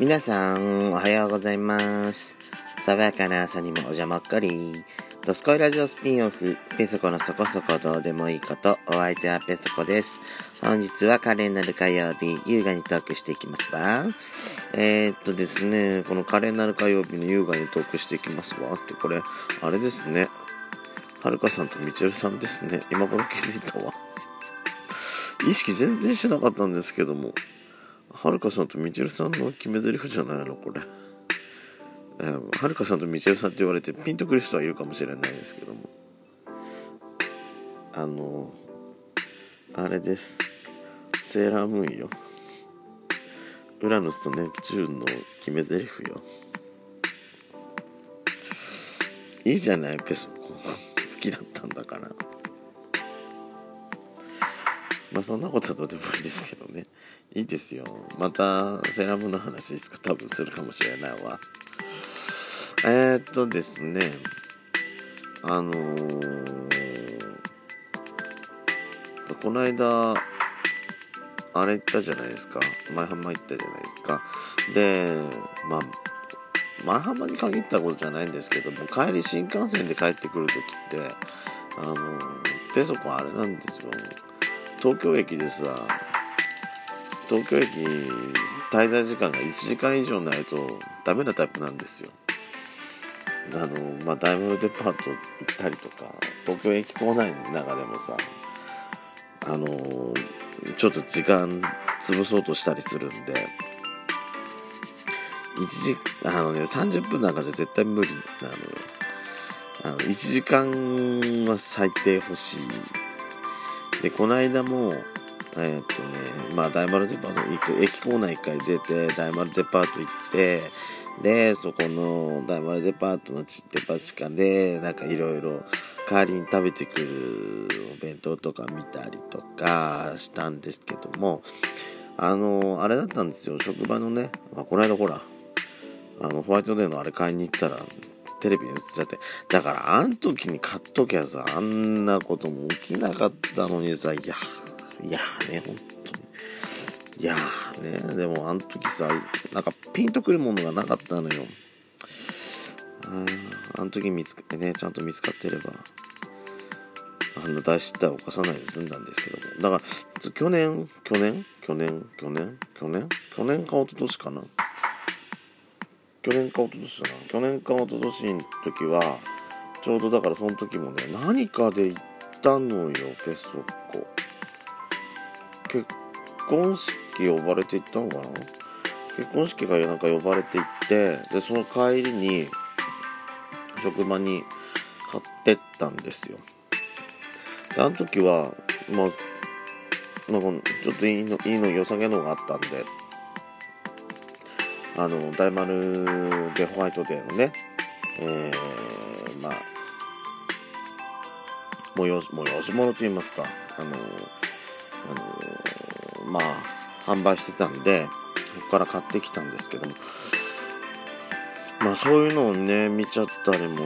皆さん、おはようございます。爽やかな朝にもお邪魔っかり。ドスコイラジオスピンオフ、ペソコのそこそこどうでもいいこと、お相手はペソコです。本日は華麗なる火曜日、優雅にトークしていきますわ。えー、っとですね、この華麗なる火曜日の優雅にトークしていきますわって、これ、あれですね。はるかさんとみちるさんですね。今頃気づいたわ。意識全然しなかったんですけども。はるかさんとみちるさんの決め台詞じゃないの？これ。はるかさんとみちるさんって言われてピンとくる人はいるかもしれないですけども。あの、あれです。セーラームーンよ。ウラヌスとネプチューンの決め台詞よ。いいじゃない、ペソコ。好きだったんだから。まあそんなことはどうでもいいですけどね。いいですよ。またセラムの話いつか多分するかもしれないわ。えー、っとですね。あのー、この間、あれ行ったじゃないですか。前浜行ったじゃないですか。で、まあ、前浜に限ったことじゃないんですけども、帰り新幹線で帰ってくるときって、あの、ペソコあれなんですよ。東京駅でさ、東京駅滞在時間が1時間以上ないとダメなタイプなんですよ。あの、まあ、大丸デパート行ったりとか、東京駅構内の中でもさ、あの、ちょっと時間潰そうとしたりするんで、1時、あのね、30分なんかじゃ絶対無理なのよ。あの、1時間は最低欲しい。で、この間も、えーっとね、まあ、大丸デパート行く、駅構内一回出て、大丸デパート行って、で、そこの大丸デパートのデパ地下で、なんかいろいろ代わりに食べてくるお弁当とか見たりとかしたんですけども、あの、あれだったんですよ、職場のね、まあ、この間ほら、あの、ホワイトデーのあれ買いに行ったら、テレビに映っちゃって。だから、あん時に買っときゃさ、あんなことも起きなかったのにさ、いや、いやね、本当に。いやね、でもあの時さ、なんかピンとくるものがなかったのよ。あーあの時見つけね、ちゃんと見つかってれば、あの大失態を犯さないで済んだんですけども。だから、去年、去年、去年、去年、去年、去年か一昨年かな。去年か一昨年だな。去年か一昨年の時は、ちょうどだからその時もね、何かで行ったのよ、ペソコ。結婚式呼ばれて行ったのかな？結婚式がなんか呼ばれて行ってでその帰りに職場に買ってったんですよであの時はまあなんかちょっといいのいいの良さげのがあったんであの大丸でホワイトデーのねえー、まあ催し催し物と言いますかあのあのまあ販売してたんでそこから買ってきたんですけども。まあそういうのをね見ちゃったりもい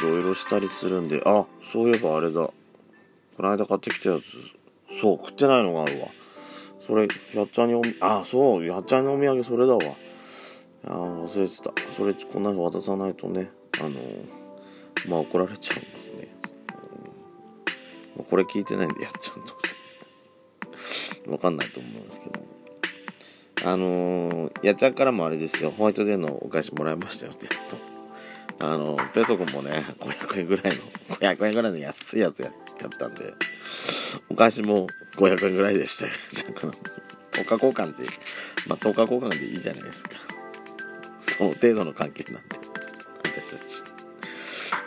ろいろしたりするんであそういえばあれだ。この間買ってきたやつそう食ってないのがあるわ。それやっちゃんにおあそうやっちゃんのお土産それだわ。あー忘れてた。それこんなの渡さないとね。あのまあ怒られちゃいますね、うん。これ聞いてないんでやっちゃんとわかんないと思うんですけど。あの、やっちゃんからもあれですよ、ホワイトデーのお返しもらいましたよって言うと、あの、ペソコもね、500円ぐらいの、500円ぐらいの安いやつやったんで、お返しも500円ぐらいでしたよ。10日交換で、まあ、10日交換でいいじゃないですか。その程度の関係なんで、私たち。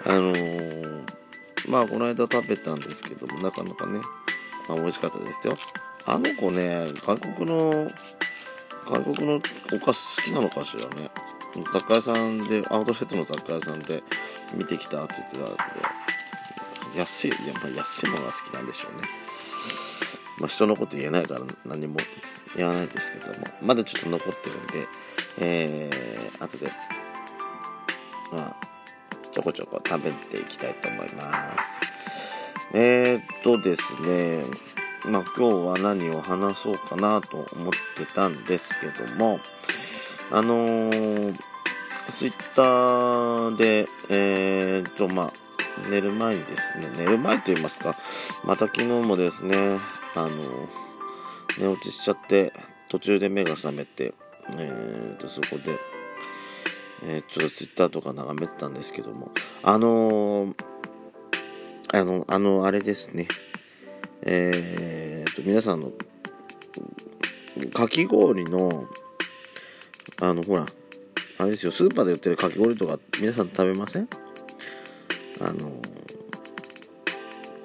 あのー、まあ、この間食べたんですけども、なかなかね、まあ、美味しかったですよ。あの子ね、外国の、外国のお菓子好きなのかしらね。雑貨屋さんで、アウトレットの雑貨屋さんで見てきたって言ってたんで、安い、や、まあ、安いものが好きなんでしょうね。まあ、人のこと言えないから何も言わないですけども、まだちょっと残ってるんで、えー、後で、まあ、ちょこちょこ食べていきたいと思います。えー、っとですね、まあ今日は何を話そうかなと思ってたんですけども、あのー、ツイッターで、えーと、まあ、寝る前にですね、寝る前と言いますか、また昨日もですね、あのー、寝落ちしちゃって、途中で目が覚めて、えーと、そこで、えー、ちょっとツイッターとか眺めてたんですけども、あのー、あの、あの、あれですね、えーと、皆さんの、かき氷の、あの、ほら、あれですよ、スーパーで売ってるかき氷とか、皆さん食べません？あの、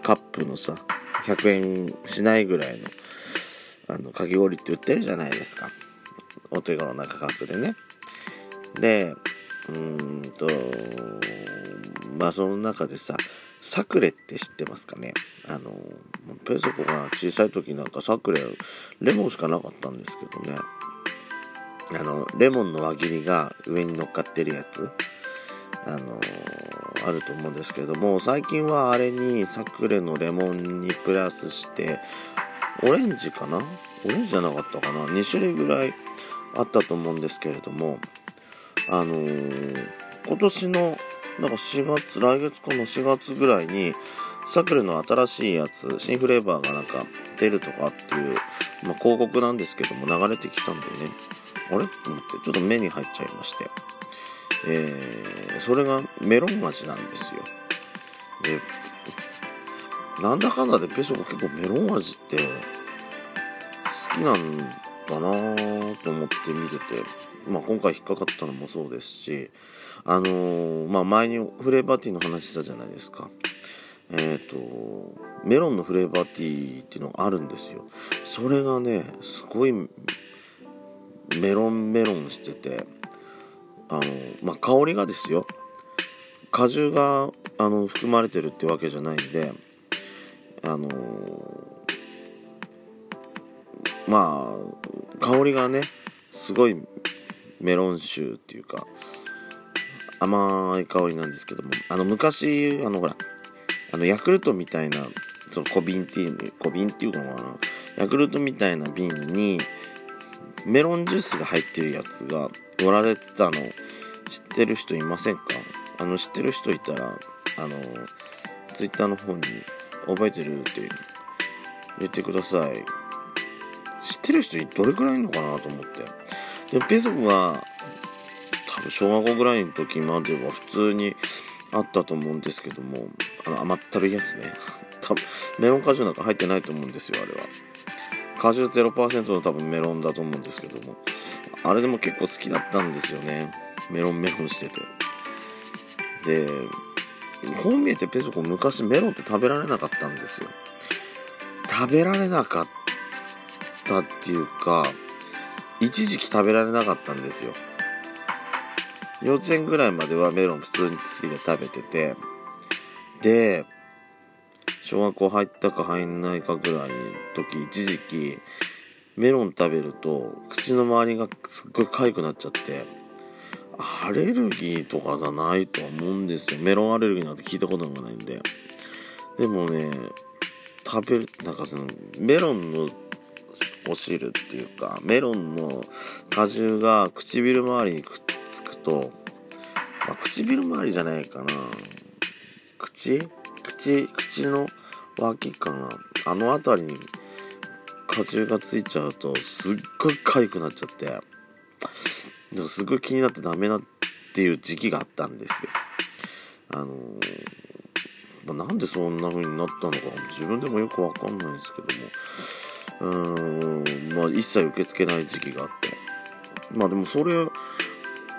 カップのさ、100円しないぐらいの、あの、かき氷って売ってるじゃないですか。お手頃な価格でね。で、うーんと、まあその中でさ、サクレって知ってますかね？あの、ペソコが小さい時なんかサクレ、レモンしかなかったんですけどね。あの、レモンの輪切りが上に乗っかってるやつ、あのあると思うんですけども、最近はあれにサクレのレモンにプラスして、オレンジかな？オレンジじゃなかったかな ?2 種類ぐらいあったと思うんですけれども、あのー、今年の、なんか4月、来月かの4月ぐらいに、サクレの新しいやつ、新フレーバーがなんか出るとかっていう、まあ、広告なんですけども流れてきたんでね、あれ？と思って、ちょっと目に入っちゃいまして、えー、それがメロン味なんですよ。で、なんだかんだでペソコ結構メロン味って好きなんだなぁと思って見てて、まあ今回引っかかったのもそうですし、あのー、まあ前にフレーバーティーの話したじゃないですか。えっ、ー、と、メロンのフレーバーティーっていうのがあるんですよ。それがね、すごいメロンメロンしてて、あの、まあ、香りがですよ、果汁があの含まれてるってわけじゃないんで、あのまあ、香りがね、すごいメロン臭っていうか、甘い香りなんですけども、あの、昔、あの、ほら、あの、ヤクルトみたいな、その小瓶っていう、小瓶っていうのかな、ヤクルトみたいな瓶に、メロンジュースが入ってるやつが売られてたの知ってる人いませんか？あの知ってる人いたらあのツイッターの方に覚えてるって言ってください。知ってる人どれくらいいるのかなと思って。でペソコが多分小学校ぐらいの時までは普通にあったと思うんですけどもあの甘ったるいやつね。多分メロン果汁なんか入ってないと思うんですよあれは。果汁0%の多分メロンだと思うんですけどもあれでも結構好きだったんですよね。メロンメロンしてて。でこう見えてペソコ昔メロンって食べられなかったんですよ。食べられなかったっていうか一時期食べられなかったんですよ。幼稚園ぐらいまではメロン普通に好きで食べてて。で小学校入ったか入んないかぐらいの時一時期メロン食べると口の周りがすっごい痒くなっちゃって。アレルギーとかじゃないと思うんですよ。メロンアレルギーなんて聞いたことがないんで。でもね食べるなんかそのメロンのお汁っていうかメロンの果汁が唇周りにくっつくと、まあ、唇周りじゃないかな。口口口の脇かな。あの辺りに果汁がついちゃうとすっごい痒くなっちゃって。だからすごい気になってダメなっていう時期があったんですよ。あのー、まあ、なんでそんな風になったのか自分でもよくわかんないんですけども。うーんまあ一切受け付けない時期があって。まあでもそれが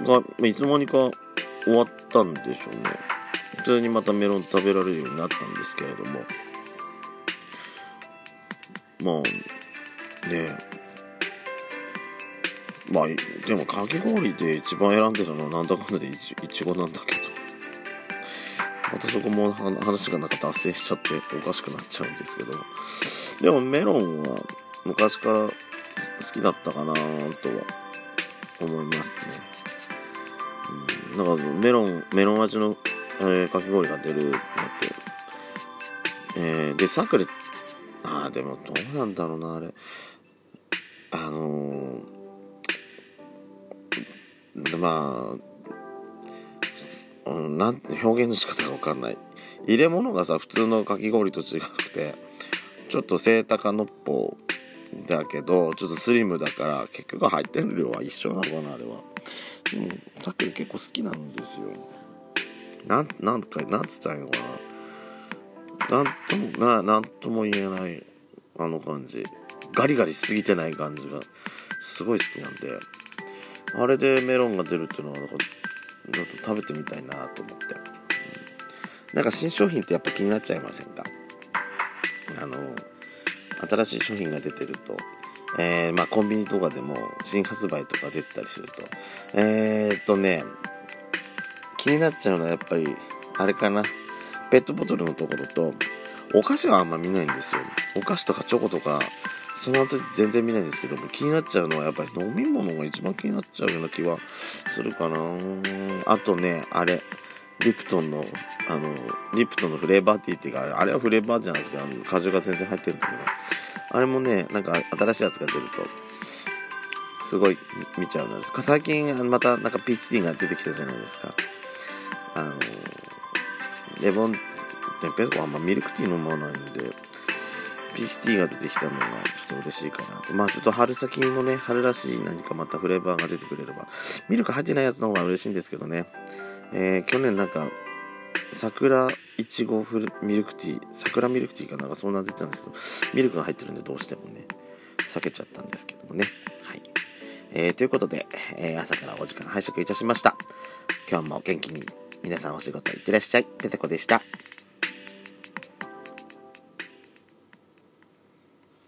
まあいつの間にか終わったんでしょうね。普通にまたメロン食べられるようになったんですけれども。まあねえ。まあでもかき氷で一番選んでたのはなんだかんだでいちいちごなんだけど。またそこも話がなんか脱線しちゃっておかしくなっちゃうんですけど。でもメロンは昔から好きだったかなとは思いますね、うん、なんかメロンメロン味の、えー、かき氷が出るなって。えー、でサクレああでもどうなんだろうなあれ。あのー、まあ、うん、なん表現の仕方が分かんない。入れ物がさ普通のかき氷と違くてちょっと背高のっぽだけどちょっとスリムだから結局入ってる量は一緒なのかなあれは。うんさっき結構好きなんですよ。なんなんかなんつったらいいのかな。なんともななんとも言えないあの感じ。ガリガリしすぎてない感じがすごい好きなんであれでメロンが出るっていうのはなんかちょっと食べてみたいなと思って、うん、なんか新商品ってやっぱ気になっちゃいませんか？あの新しい商品が出てると、えー、まあ、コンビニとかでも新発売とか出てたりすると。えー、っとね気になっちゃうのはやっぱりあれかな。ペットボトルのところとお菓子はあんま見ないんですよ。お菓子とかチョコとかその後全然見ないんですけども気になっちゃうのはやっぱり飲み物が一番気になっちゃうような気はするかな。あとねあれ。リプトンのあのリプトンのフレーバーティーっていうかあれはフレーバーじゃなくてあの果汁が全然入ってるんだけど。あれもねなんか新しいやつが出るとすごい見ちゃうんです。か最近またなんかピーチティーが出てきたじゃないですか。あのレモンペコはあんまミルクティー飲まないんで。ピーチティーが出てきたのがちょっと嬉しいかなと。まあちょっと春先のね、春らしい何かまたフレーバーが出てくれれば、ミルク入ってないやつの方が嬉しいんですけどね。えー、去年なんか、桜いちごフルミルクティー、桜ミルクティーかなんかそんな出てたんですけど、ミルクが入ってるんでどうしてもね、避けちゃったんですけどもね。はい。えー、ということで、えー、朝からお時間拝借いたしました。今日も元気に皆さんお仕事いってらっしゃい。ペテコでした。